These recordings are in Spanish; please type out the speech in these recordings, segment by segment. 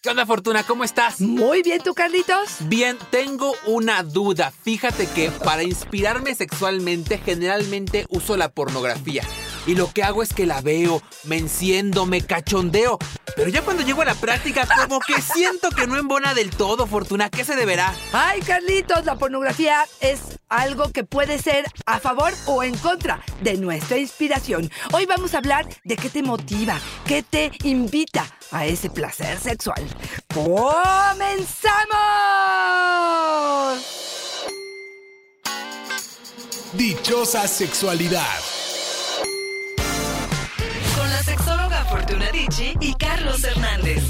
¿Qué onda, Fortuna? ¿Cómo estás? Muy bien, ¿tú, Carlitos? Bien, tengo una duda. Fíjate que para inspirarme sexualmente generalmente uso la pornografía. Y lo que hago es que la veo, me enciendo, me cachondeo. Pero ya cuando llego a la práctica, como que siento que no embona del todo, Fortuna. ¿Qué se deberá? Ay, Carlitos, la pornografía es algo que puede ser a favor o en contra de nuestra inspiración. Hoy vamos a hablar de qué te motiva, qué te invita a ese placer sexual. ¡Comenzamos! Dichosa sexualidad. La sexóloga Fortuna Dicci y Carlos Hernández.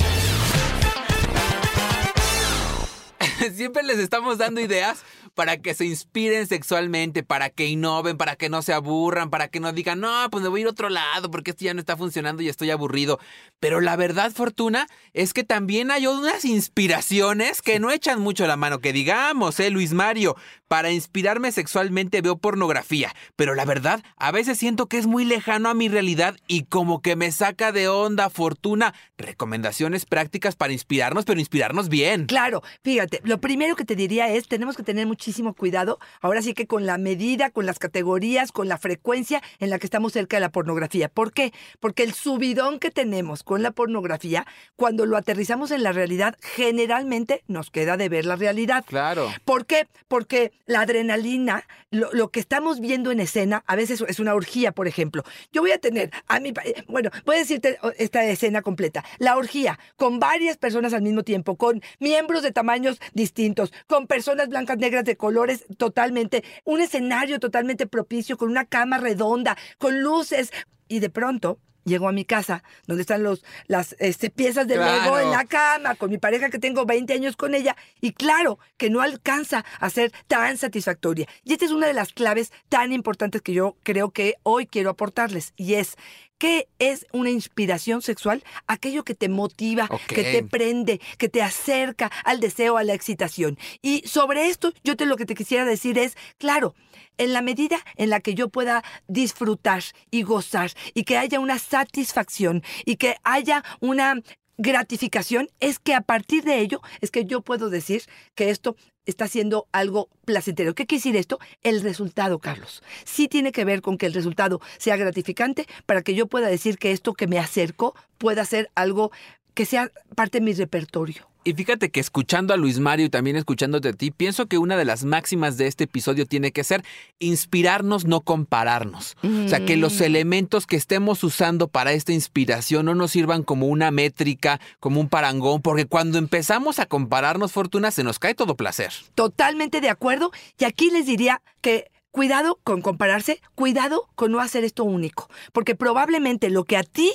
Siempre les estamos dando ideas para que se inspiren sexualmente, para que innoven, para que no se aburran, para que no digan, no, pues me voy a ir a otro lado porque esto ya no está funcionando y estoy aburrido. Pero la verdad, Fortuna, es que también hay unas inspiraciones que no echan mucho la mano, que digamos, ¿eh, Luis Mario? Para inspirarme sexualmente veo pornografía, pero la verdad, a veces siento que es muy lejano a mi realidad y como que me saca de onda, Fortuna. Recomendaciones prácticas para inspirarnos, pero inspirarnos bien. Claro, fíjate, lo primero que te diría es, tenemos que tener muchísimo cuidado, ahora sí que con la medida, con las categorías, con la frecuencia en la que estamos cerca de la pornografía. ¿Por qué? Porque el subidón que tenemos con la pornografía, cuando lo aterrizamos en la realidad, generalmente nos queda de ver la realidad. Claro. ¿Por qué? Porque la adrenalina, lo, lo que estamos viendo en escena, a veces es una orgía, por ejemplo. Yo voy a tener a mi... eh, Bueno, voy a decirte oh, esta escena completa. La orgía, con varias personas al mismo tiempo, con miembros de tamaños distintos, con personas blancas, negras, de colores totalmente, un escenario totalmente propicio, con una cama redonda, con luces. Y de pronto... Llego a mi casa, donde están los, las este, piezas de Lego Claro. en la cama, con mi pareja que tengo 20 años con ella, y claro que no alcanza a ser tan satisfactoria. Y esta es una de las claves tan importantes que yo creo que hoy quiero aportarles, y es, ¿qué es una inspiración sexual? Aquello que te motiva, que te prende, que te acerca al deseo, a la excitación. Y sobre esto, yo te lo que te quisiera decir es, claro, en la medida en la que yo pueda disfrutar y gozar y que haya una satisfacción y que haya una gratificación, es que a partir de ello es que yo puedo decir que esto está siendo algo placentero. ¿Qué quiere decir esto? El resultado, Carlos. Sí tiene que ver con que el resultado sea gratificante para que yo pueda decir que esto que me acercó pueda ser algo que sea parte de mi repertorio. Y fíjate que escuchando a Luis Mario y también escuchándote a ti, pienso que una de las máximas de este episodio tiene que ser inspirarnos, no compararnos. O sea, que los Mm. elementos que estemos usando para esta inspiración no nos sirvan como una métrica, como un parangón, porque cuando empezamos a compararnos, Fortuna, se nos cae todo placer. Totalmente de acuerdo. Y aquí les diría que cuidado con compararse, cuidado con no hacer esto único, porque probablemente lo que a ti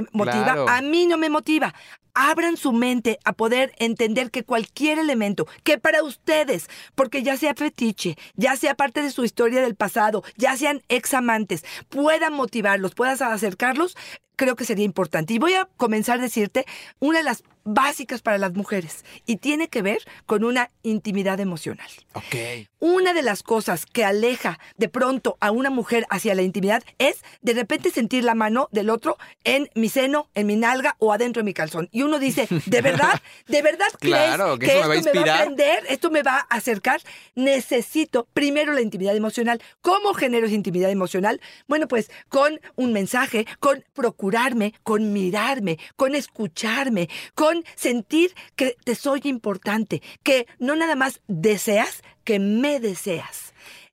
te motiva, Claro. a mí no me motiva. Abran su mente a poder entender que cualquier elemento que para ustedes, porque ya sea fetiche, ya sea parte de su historia del pasado, ya sean examantes, puedan motivarlos, puedas acercarlos, creo que sería importante. Y voy a comenzar a decirte una de las básicas para las mujeres y tiene que ver con una intimidad emocional. Ok. Una de las cosas que aleja de pronto a una mujer hacia la intimidad es de repente sentir la mano del otro en mi seno, en mi nalga o adentro de mi calzón. Y uno dice, ¿de verdad? ¿De verdad crees Claro, que que, me va esto me va a inspirar? prender? ¿Esto me va a acercar? Necesito primero la intimidad emocional. ¿Cómo genero esa intimidad emocional? Bueno, pues con un mensaje, con con mirarme, con escucharme, con sentir que te soy importante, que no nada más deseas, que me deseas.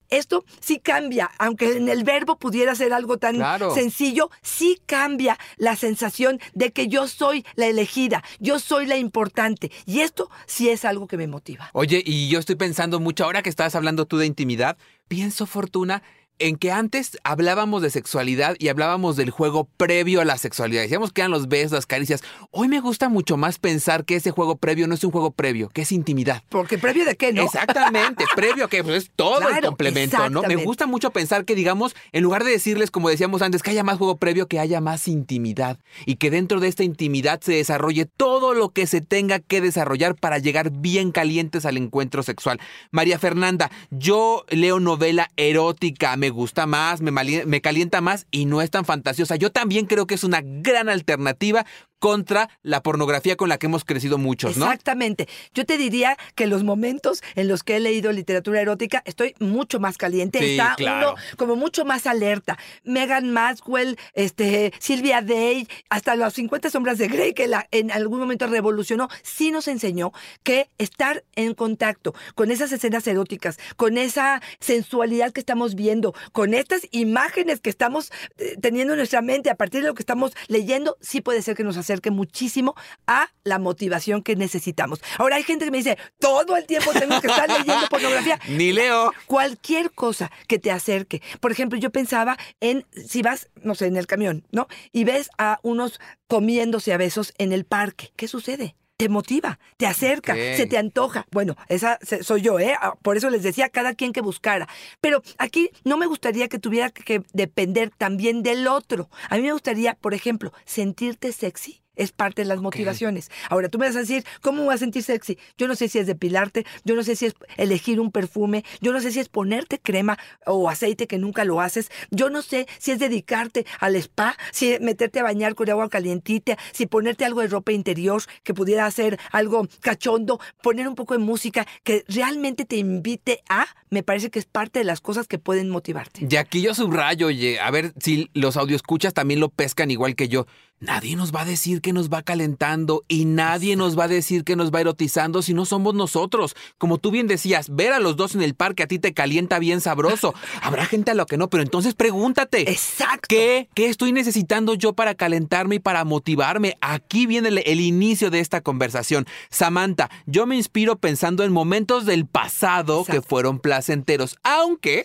Esto sí cambia, aunque en el verbo pudiera ser algo tan Claro. sencillo, sí cambia la sensación de que yo soy la elegida, yo soy la importante. Y esto sí es algo que me motiva. Oye, y yo estoy pensando mucho, ahora que estabas hablando tú de intimidad, pienso, Fortuna, en que antes hablábamos de sexualidad y hablábamos del juego previo a la sexualidad. Decíamos que eran los besos, las caricias. Hoy me gusta mucho más pensar que ese juego previo no es un juego previo, que es intimidad. Porque previo de qué, ¿no? Exactamente, previo a que pues, es todo el complemento, ¿no? Me gusta mucho pensar que, digamos, en lugar de decirles, como decíamos antes, que haya más juego previo, que haya más intimidad y que dentro de esta intimidad se desarrolle todo lo que se tenga que desarrollar para llegar bien calientes al encuentro sexual. María Fernanda, yo leo novela erótica, me gusta más, me, me calienta más y no es tan fantasiosa. Yo también creo que es una gran alternativa contra la pornografía con la que hemos crecido muchos, ¿no? Exactamente. Yo te diría que los momentos en los que he leído literatura erótica estoy mucho más caliente. Sí, Está claro. uno como mucho más alerta. Megan Maxwell, este, Silvia Day, hasta las 50 sombras de Grey, que la- en algún momento revolucionó, sí nos enseñó que estar en contacto con esas escenas eróticas, con esa sensualidad que estamos viendo, con estas imágenes que estamos eh, teniendo en nuestra mente a partir de lo que estamos leyendo, sí puede ser que nos acerque muchísimo a la motivación que necesitamos. Ahora hay gente que me dice, todo el tiempo tengo que estar leyendo pornografía. Ni leo. Cualquier cosa que te acerque. Por ejemplo, yo pensaba en si vas, no sé, en el camión, ¿no? Y ves a unos comiéndose a besos en el parque. ¿Qué sucede? Te motiva, te acerca, se te antoja. Bueno, esa se- soy yo, ¿eh? Ah, Por eso les decía cada quien que buscara. Pero aquí no me gustaría que tuviera que depender también del otro. A mí me gustaría, por ejemplo, sentirte sexy. Es parte de las motivaciones. Ahora, tú me vas a decir, ¿cómo voy a sentir sexy? Yo no sé si es depilarte, yo no sé si es elegir un perfume, yo no sé si es ponerte crema o aceite que nunca lo haces, yo no sé si es dedicarte al spa, si es meterte a bañar con agua calientita, si ponerte algo de ropa interior que pudiera hacer algo cachondo, poner un poco de música que realmente te invite a, me parece que es parte de las cosas que pueden motivarte. Y aquí yo subrayo, oye, a ver si los audioscuchas también lo pescan igual que yo. Nadie nos va a decir que nos va calentando y nadie nos va a decir que nos va erotizando si no somos nosotros. Como tú bien decías, ver a los dos en el parque a ti te calienta bien sabroso. Habrá gente a lo que no, pero entonces pregúntate. Exacto. ¿Qué, ¿Qué estoy necesitando yo para calentarme y para motivarme? Aquí viene el, el inicio de esta conversación. Samantha, yo me inspiro pensando en momentos del pasado que fueron placenteros, aunque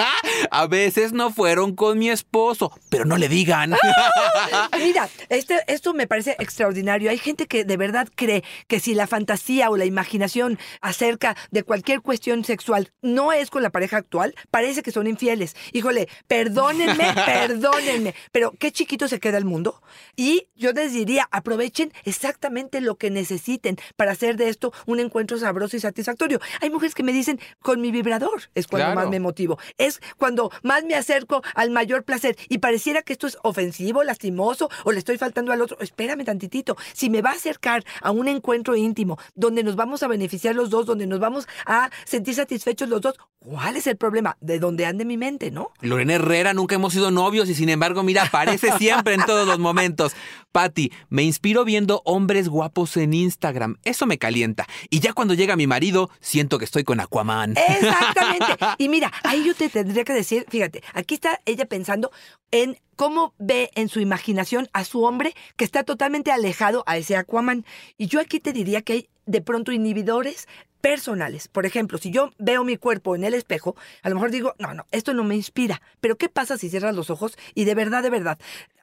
a veces no fueron con mi esposo, pero no le digan. Mira, este, esto me parece extraordinario. Hay gente que de verdad cree que si la fantasía o la imaginación acerca de cualquier cuestión sexual no es con la pareja actual, parece que son infieles. Híjole, perdónenme, perdónenme, pero qué chiquito se queda el mundo. Y yo les diría, aprovechen exactamente lo que necesiten para hacer de esto un encuentro sabroso y satisfactorio. Hay mujeres que me dicen, con mi vibrador es cuando Claro. más me motivo. Es cuando más me acerco al mayor placer. Y pareciera que esto es ofensivo, lastimoso, o le estoy faltando al otro. Espérame tantitito. Si me va a acercar a un encuentro íntimo, donde nos vamos a beneficiar los dos, donde nos vamos a sentir satisfechos los dos, ¿cuál es el problema? De dónde ande mi mente, ¿no? Lorena Herrera, nunca hemos sido novios y sin embargo, mira, aparece siempre en todos los momentos. Patti, me inspiro viendo hombres guapos en Instagram. Eso me calienta. Y ya cuando llega mi marido, siento que estoy con Aquaman. Exactamente. Y mira, ahí yo te tendría que decir, fíjate, aquí está ella pensando en cómo ve en su imaginación a su hombre que está totalmente alejado a ese Aquaman. Y yo aquí te diría que hay de pronto inhibidores personales. Por ejemplo, si yo veo mi cuerpo en el espejo, a lo mejor digo, no, no, esto no me inspira. Pero ¿qué pasa si cierras los ojos y de verdad, de verdad,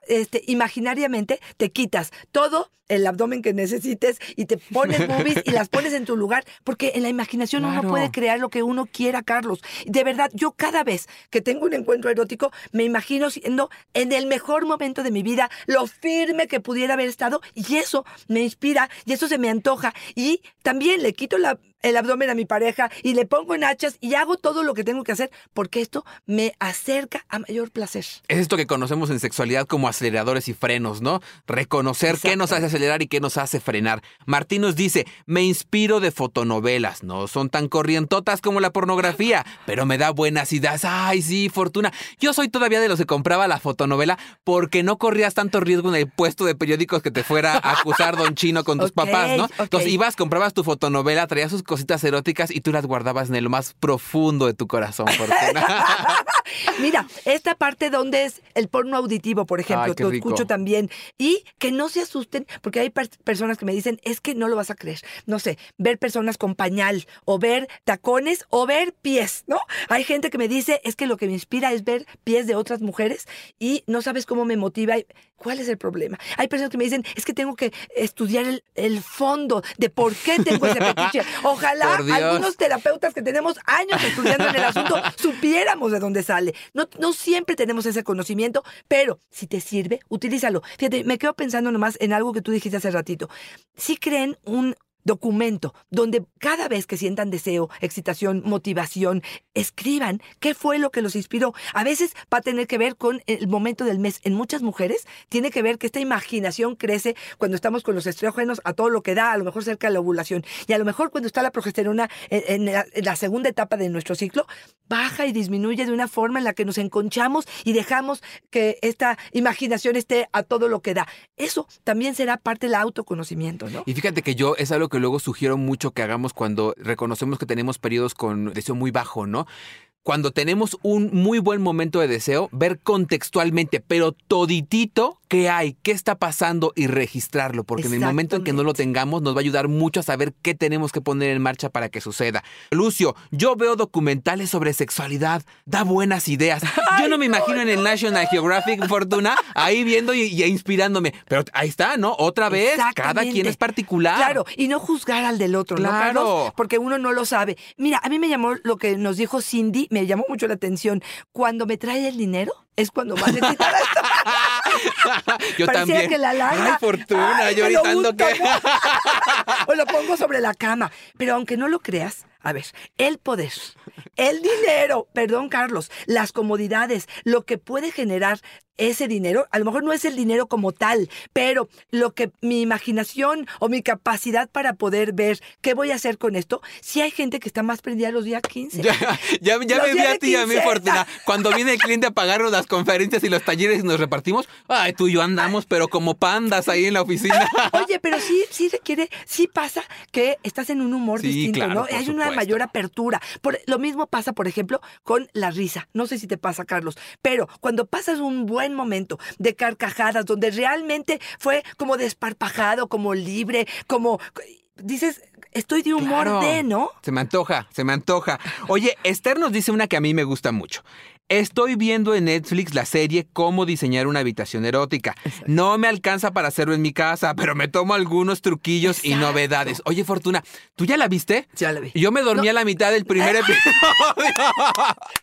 este, imaginariamente te quitas todo el abdomen que necesites y te pones boobies y las pones en tu lugar? Porque en la imaginación uno puede crear lo que uno quiera, Carlos. De verdad, yo cada vez que tengo un encuentro erótico, me imagino siendo en el mejor momento de mi vida, lo firme que pudiera haber estado, y eso me inspira, y eso se me antoja. Y también le quito la- el abdomen a mi pareja y le pongo en hachas y hago todo lo que tengo que hacer, porque esto me acerca a mayor placer. Es esto que conocemos en sexualidad como aceleradores y frenos, ¿no? Reconocer qué nos hace acelerar y qué nos hace frenar. Martín nos dice, me inspiro de fotonovelas, no son tan corrientotas como la pornografía, pero me da buenas ideas. Ay, sí, Fortuna. Yo soy todavía de los que compraba la fotonovela porque no corrías tanto riesgo en el puesto de periódicos que te fuera a acusar Don Chino con tus papás, ¿no? Entonces ibas, comprabas tu fotonovela, traías sus cositas eróticas y tú las guardabas en lo más profundo de tu corazón. Mira, esta parte donde es el porno auditivo, por ejemplo, rico. escucho también. Y que no se asusten, porque hay per- personas que me dicen, es que no lo vas a creer. No sé, ver personas con pañal, o ver tacones, o ver pies, ¿no? Hay gente que me dice, es que lo que me inspira es ver pies de otras mujeres y no sabes cómo me motiva. y- ¿Cuál es el problema? Hay personas que me dicen, es que tengo que estudiar el, el fondo de por qué tengo ese fetiche. Ojalá algunos terapeutas que tenemos años estudiando en el asunto supiéramos de dónde sale. No, siempre tenemos ese conocimiento, pero si te sirve, utilízalo. Fíjate, me quedo pensando nomás en algo que tú dijiste hace ratito. Si creen un documento donde cada vez que sientan deseo, excitación, motivación, escriban qué fue lo que los inspiró. A veces va a tener que ver con el momento del mes. En muchas mujeres tiene que ver que esta imaginación crece cuando estamos con los estrógenos a todo lo que da, a lo mejor cerca de la ovulación. Y a lo mejor cuando está la progesterona en, la, en la segunda etapa de nuestro ciclo, baja y disminuye de una forma en la que nos enconchamos y dejamos que esta imaginación esté a todo lo que da. Eso también será parte del autoconocimiento, ¿no? Y fíjate que yo es algo que luego sugiero mucho que hagamos cuando reconocemos que tenemos periodos con deseo muy bajo, ¿no? Cuando tenemos un muy buen momento de deseo, ver contextualmente, pero toditito qué hay, qué está pasando y registrarlo, porque en el momento en que no lo tengamos nos va a ayudar mucho a saber qué tenemos que poner en marcha para que suceda. Lucio, yo veo documentales sobre sexualidad, da buenas ideas. Yo no me imagino en el National Geographic Fortuna ahí viendo y, y inspirándome, pero ahí está, ¿no? Otra vez, cada quien es particular. Claro, y no juzgar al del otro, ¿no, Claro. Carlos? Porque uno no lo sabe. Mira, a mí me llamó lo que nos dijo Cindy, me llamó mucho la atención. Cuando me trae el dinero, es cuando más necesita esto. Yo Parecía también. que la lana. Ay, fortuna, Ay, yo gritando que. o lo pongo sobre la cama. Pero aunque no lo creas, a ver, el poder, el dinero, perdón, Carlos, las comodidades, lo que puede generar ese dinero, a lo mejor no es el dinero como tal, pero lo que mi imaginación o mi capacidad para poder ver qué voy a hacer con esto, si hay gente que está más prendida los días 15. Ya, ya, ya Los me vi a ti y a mi quincena. fortuna. Cuando viene el cliente a pagarnos las conferencias y los talleres y nos repartimos, ay, tú y yo andamos, pero como pandas ahí en la oficina. Oye, pero sí, sí requiere, sí pasa que estás en un humor Sí, distinto, claro, ¿no? Hay una mayor apertura. Por, lo mismo pasa, por ejemplo, con la risa. No sé si te pasa, Carlos, pero cuando pasas un buen momento de carcajadas, donde realmente fue como desparpajado, como libre, como dices, estoy de humor Claro. de, ¿no? Se me antoja, se me antoja. Oye, Esther nos dice una que a mí me gusta mucho. Estoy viendo en Netflix la serie Cómo diseñar una habitación erótica. No me alcanza para hacerlo en mi casa, pero me tomo algunos truquillos y novedades. Oye, Fortuna, ¿tú ya la viste? Ya la vi. Yo me dormí a la mitad del primer episodio.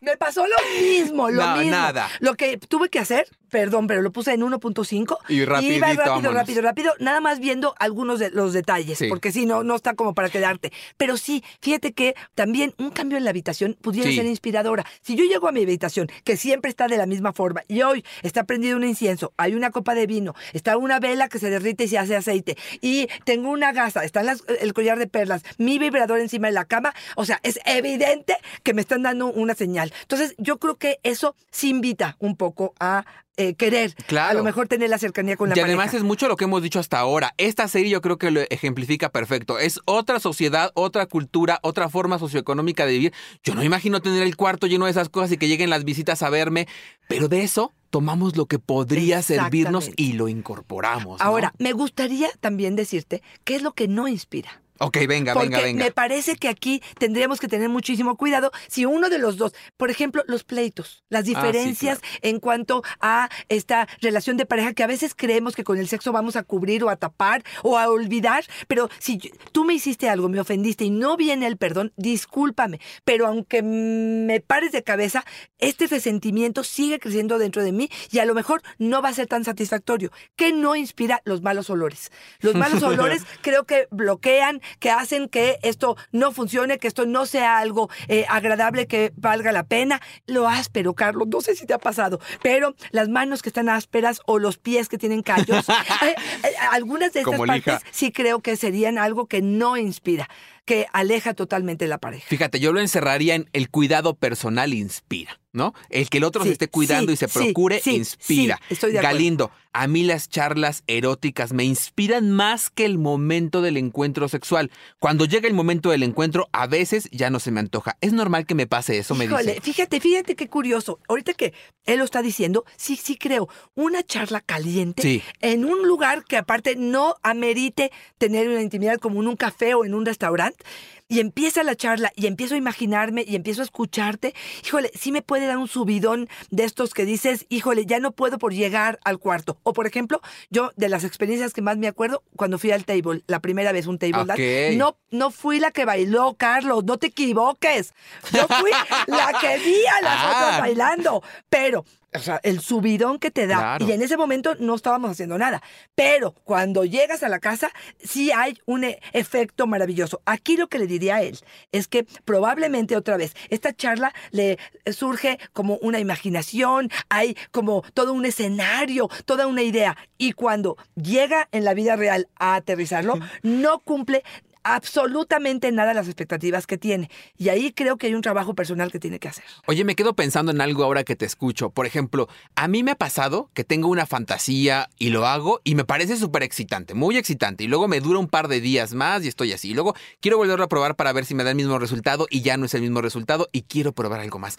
Me pasó lo mismo, lo No, mismo. nada. Lo que tuve que hacer, perdón, pero lo puse en 1.5. Y rapidito, Iba rápido, vámonos. rápido, rápido, nada más viendo algunos de los detalles, Sí. porque si no, no está como para quedarte. Pero sí, fíjate que también un cambio en la habitación pudiera Sí. ser inspiradora. Si yo llego a mi habitación, que siempre está de la misma forma, y hoy está prendido un incienso, hay una copa de vino, está una vela que se derrite y se hace aceite, y tengo una gasa, está las- el collar de perlas, mi vibrador encima de la cama, o sea, es evidente que me están dando una señal. Entonces, yo creo que eso sí invita un poco a eh, querer, Claro. a lo mejor tener la cercanía con la Y además pareja. es mucho lo que hemos dicho hasta ahora. Esta serie yo creo que lo ejemplifica perfecto. Es otra sociedad, otra cultura, otra forma socioeconómica de vivir. Yo no imagino tener el cuarto lleno de esas cosas y que lleguen las visitas a verme, pero de eso tomamos lo que podría servirnos y lo incorporamos. ¿no? Ahora, me gustaría también decirte qué es lo que no inspira. Ok, venga, Porque venga, venga. me parece que aquí tendríamos que tener muchísimo cuidado si uno de los dos, por ejemplo, los pleitos, las Ah, sí, diferencias en cuanto a esta relación de pareja que a veces creemos que con el sexo vamos a cubrir o a tapar o a olvidar, pero si yo- tú me hiciste algo, me ofendiste y no viene el perdón, discúlpame, pero aunque me pares de cabeza, este resentimiento sigue creciendo dentro de mí y a lo mejor no va a ser tan satisfactorio. ¿Qué no inspira los malos olores? Los malos olores creo que bloquean, que hacen que esto no funcione, que esto no sea algo eh, agradable, que valga la pena. Lo áspero, Carlos, no sé si te ha pasado, pero las manos que están ásperas o los pies que tienen callos, eh, eh, algunas de estas Como lija. partes sí creo que serían algo que no inspira, que aleja totalmente la pareja. Fíjate, yo lo encerraría en el cuidado personal inspira, ¿no? El que el otro Sí, se esté cuidando sí, y se procure sí, inspira. estoy de acuerdo. Galindo, a mí las charlas eróticas me inspiran más que el momento del encuentro sexual. Cuando llega el momento del encuentro, a veces ya no se me antoja. Es normal que me pase eso, me dice. fíjate, fíjate qué curioso. Ahorita que él lo está diciendo, sí, sí creo. Una charla caliente en un lugar que aparte no amerite tener una intimidad como en un café o en un restaurante. Y empieza la charla y empiezo a imaginarme y empiezo a escucharte. Híjole, sí me puede dar un subidón de estos que dices, híjole, ya no puedo por llegar al cuarto. O por ejemplo, yo de las experiencias que más me acuerdo, cuando fui al table, la primera vez un table dance, no, no fui la que bailó, Carlos, no te equivoques. Yo fui la que vi a las Ah. otras bailando. Pero o sea, el subidón que te da. Claro. Y en ese momento no estábamos haciendo nada. Pero cuando llegas a la casa, sí hay un e- efecto maravilloso. Aquí lo que le diría a él es que probablemente otra vez, esta charla le surge como una imaginación, hay como todo un escenario, toda una idea. Y cuando llega en la vida real a aterrizarlo, no cumple absolutamente nada las expectativas que tiene. Y ahí creo que hay un trabajo personal que tiene que hacer. Oye, me quedo pensando en algo ahora que te escucho. Por ejemplo, a mí me ha pasado que tengo una fantasía y lo hago y me parece súper excitante, muy excitante. Y luego me dura un par de días más y estoy así. Y luego quiero volverlo a probar para ver si me da el mismo resultado y ya no es el mismo resultado y quiero probar algo más.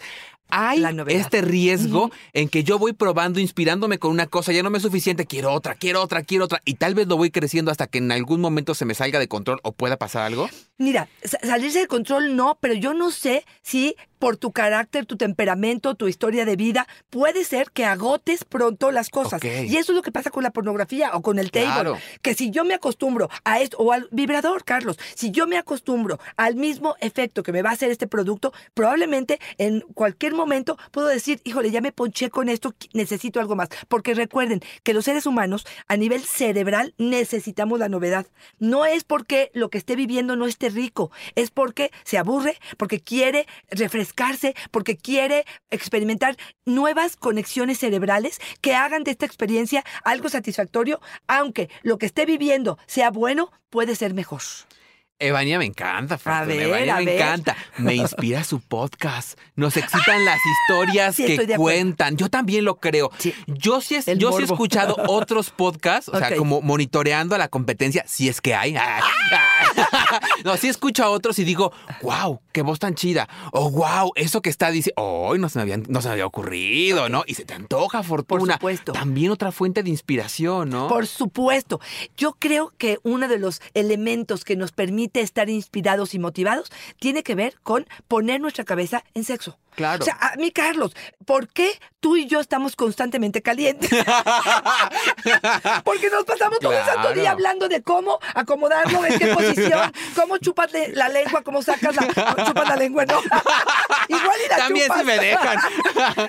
Hay este riesgo en que yo voy probando, inspirándome con una cosa, ya no me es suficiente, quiero otra, quiero otra, quiero otra. Y tal vez lo voy creciendo hasta que en algún momento se me salga de control o pueda pasar algo. Mira, sa- salirse de control no, pero yo no sé si por tu carácter, tu temperamento, tu historia de vida, puede ser que agotes pronto las cosas. Y eso es lo que pasa con la pornografía o con el table. Claro. Que si yo me acostumbro a esto, o al vibrador, Carlos, si yo me acostumbro al mismo efecto que me va a hacer este producto, probablemente en cualquier momento puedo decir, híjole, ya me ponché con esto, necesito algo más. Porque recuerden que los seres humanos, a nivel cerebral, necesitamos la novedad. No es porque lo que esté viviendo no esté rico, es porque se aburre, porque quiere porque quiere experimentar nuevas conexiones cerebrales que hagan de esta experiencia algo satisfactorio, aunque lo que esté viviendo sea bueno, puede ser mejor. Evania me encanta, Fortuna. ver, Evania a me ver. encanta. Me inspira su podcast. Nos excitan las historias Sí, que cuentan. Yo también lo creo. Sí. Yo sí, es- El yo sí he escuchado otros podcasts, o sea, como monitoreando a la competencia, si es que hay. No, sí escucho a otros y digo, wow, qué voz tan chida. O wow, eso que está diciendo, hoy no se me había, no se me había ocurrido, ¿no? Y se te antoja, Fortuna. supuesto. También otra fuente de inspiración, ¿no? Por supuesto. Yo creo que uno de los elementos que nos permite estar inspirados y motivados tiene que ver con poner nuestra cabeza en sexo. Claro. O sea, a mí, Carlos, ¿por qué tú y yo estamos constantemente calientes? Porque nos pasamos todo el santo día hablando de cómo acomodarlo, en qué posición, cómo chupas la lengua, cómo sacas la, chupas la lengua, ¿no? Igual y la También chupas. si me dejan.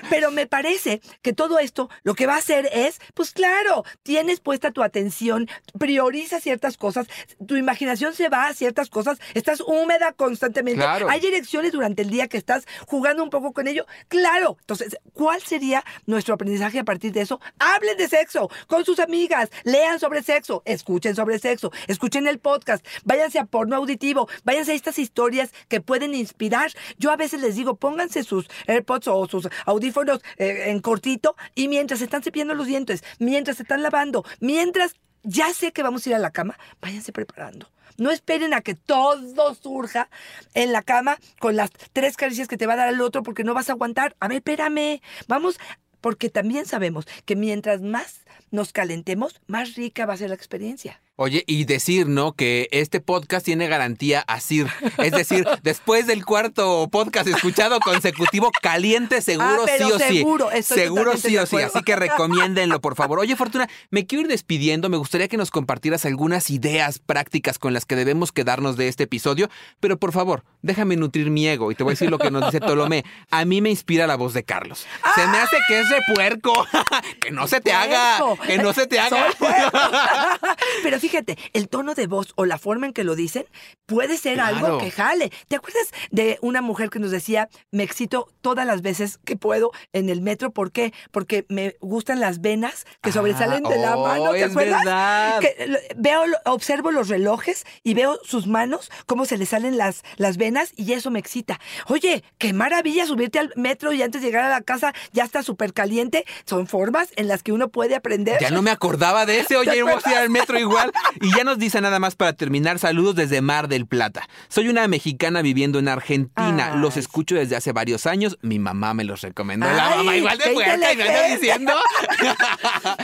Pero me parece que todo esto lo que va a hacer es, pues claro, tienes puesta tu atención, prioriza ciertas cosas, tu imaginación se va a ciertas cosas, estás húmeda constantemente. Claro. Hay erecciones durante el día que estás jugando un poco con ello. Claro. Entonces, ¿cuál sería nuestro aprendizaje a partir de eso? Hablen de sexo con sus amigas, lean sobre sexo, escuchen sobre sexo, escuchen el podcast, váyanse a porno auditivo, váyanse a estas historias que pueden inspirar. Yo a veces les digo, pónganse sus AirPods o sus audífonos eh, en cortito y mientras están cepillando los dientes, mientras se están lavando, mientras ya sé que vamos a ir a la cama, váyanse preparando. No esperen a que todo surja en la cama con las tres caricias que te va a dar el otro porque no vas a aguantar. A ver, espérame. Vamos, porque también sabemos que mientras más nos calentemos, más rica va a ser la experiencia. Oye, y decir, ¿no? Que este podcast tiene garantía ASIR. Es decir, después del cuarto podcast escuchado consecutivo, caliente seguro Ah, pero sí o sí. seguro, estoy seguro sí o sí. Así que recomiéndenlo, por favor. Oye, Fortuna, me quiero ir despidiendo. Me gustaría que nos compartieras algunas ideas prácticas con las que debemos quedarnos de este episodio. Pero por favor, déjame nutrir mi ego y te voy a decir lo que nos dice Tolomé. A mí me inspira la voz de Carlos. Se me hace que es de puerco. que no se te haga. Que no se te haga. Soy. Pero fíjate, el tono de voz o la forma en que lo dicen puede ser Claro. algo que jale. ¿Te acuerdas de una mujer que nos decía, me excito todas las veces que puedo en el metro? ¿Por qué? Porque me gustan las venas que Ah, sobresalen de la oh, mano. ¿Te es acuerdas? verdad. Que veo, observo los relojes y veo sus manos, cómo se le salen las, las venas y eso me excita. Oye, qué maravilla subirte al metro y antes de llegar a la casa ya está súper caliente. Son formas en las que uno puede aprender. Ya no me acordaba de ese. Oye, vamos a ir al metro igual. Y ya nos dice nada más para terminar. Saludos desde Mar del Plata. Soy una mexicana viviendo en Argentina. Ay. Los escucho desde hace varios años. Mi mamá me los recomendó. la mamá igual de y me inteligente. diciendo.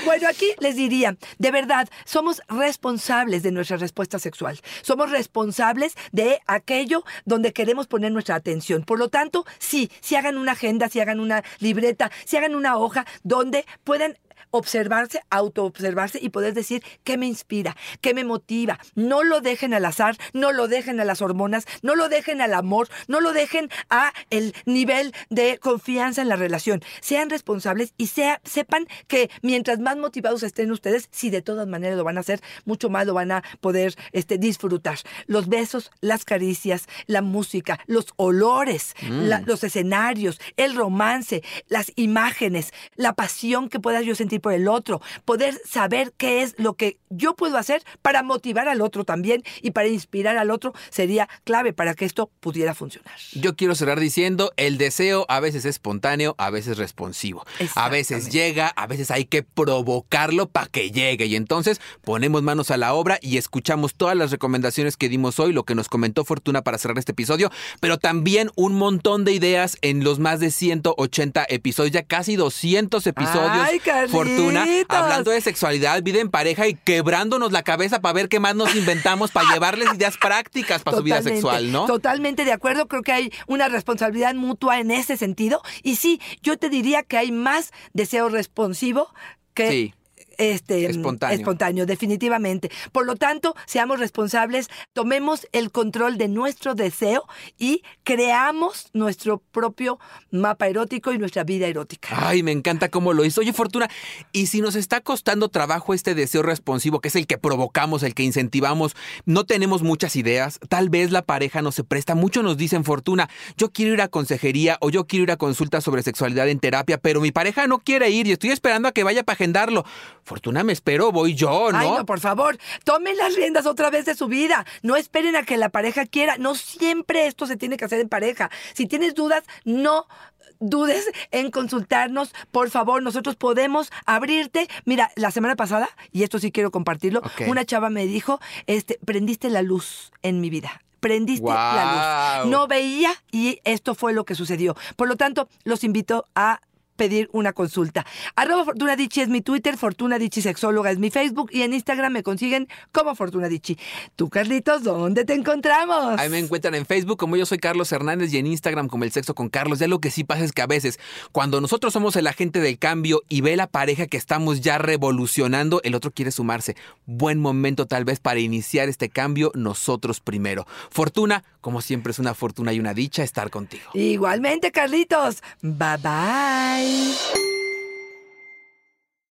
Bueno, aquí les diría, de verdad, somos responsables de nuestra respuesta sexual. Somos responsables de aquello donde queremos poner nuestra atención. Por lo tanto, sí, si hagan una agenda, si hagan una libreta, si hagan una hoja donde puedan observarse, autoobservarse y poder decir qué me inspira, qué me motiva. No lo dejen al azar, no lo dejen a las hormonas, no lo dejen al amor, no lo dejen a el nivel de confianza en la relación. Sean responsables y sea, sepan que mientras más motivados estén ustedes, si de todas maneras lo van a hacer, mucho más lo van a poder este, disfrutar. Los besos, las caricias, la música, los olores, la- los escenarios, el romance, las imágenes, la pasión que pueda yo sentir por el otro, poder saber qué es lo que yo puedo hacer para motivar al otro también y para inspirar al otro sería clave para que esto pudiera funcionar. Yo quiero cerrar diciendo, el deseo a veces es espontáneo, a veces responsivo. A veces llega, a veces hay que provocarlo para que llegue. Y entonces ponemos manos a la obra y escuchamos todas las recomendaciones que dimos hoy, lo que nos comentó Fortuna para cerrar este episodio, pero también un montón de ideas en los más de 180 episodios, ya casi 200 episodios. ¡Ay! Fortuna, hablando de sexualidad, vida en pareja y quebrándonos la cabeza para ver qué más nos inventamos para llevarles ideas prácticas para su vida sexual, ¿no? Totalmente de acuerdo, creo que hay una responsabilidad mutua en ese sentido. Y sí, yo te diría que hay más deseo responsivo que Sí. Este Espontáneo. espontáneo, definitivamente. Por lo tanto, seamos responsables, tomemos el control de nuestro deseo y creamos nuestro propio mapa erótico y nuestra vida erótica. Ay, me encanta cómo lo hizo. Oye, Fortuna, y si nos está costando trabajo este deseo responsivo, que es el que provocamos, el que incentivamos, no tenemos muchas ideas, tal vez la pareja no se presta, mucho nos dicen, Fortuna, yo quiero ir a consejería o yo quiero ir a consulta sobre sexualidad en terapia, pero mi pareja no quiere ir y estoy esperando a que vaya para agendarlo. Fortuna, me espero, voy yo, ¿no? Ay, no, por favor, tomen las riendas otra vez de su vida. No esperen a que la pareja quiera. No siempre esto se tiene que hacer en pareja. Si tienes dudas, no dudes en consultarnos. Por favor, nosotros podemos abrirte. Mira, la semana pasada, y esto sí quiero compartirlo, una chava me dijo, este, prendiste la luz en mi vida. Prendiste la luz. No veía y esto fue lo que sucedió. Por lo tanto, los invito a pedir una consulta. Arroba Fortuna Dichi es mi Twitter, Fortuna Dichi Sexóloga es mi Facebook y en Instagram me consiguen como Fortuna Dichi. Tú, Carlitos, ¿dónde te encontramos? Ahí me encuentran en Facebook como yo soy Carlos Hernández y en Instagram como el sexo con Carlos. Ya lo que sí pasa es que a veces cuando nosotros somos el agente del cambio y ve la pareja que estamos ya revolucionando, el otro quiere sumarse. Buen momento tal vez para iniciar este cambio nosotros primero. Fortuna, como siempre es una fortuna y una dicha estar contigo. Igualmente, Carlitos. Bye Bye!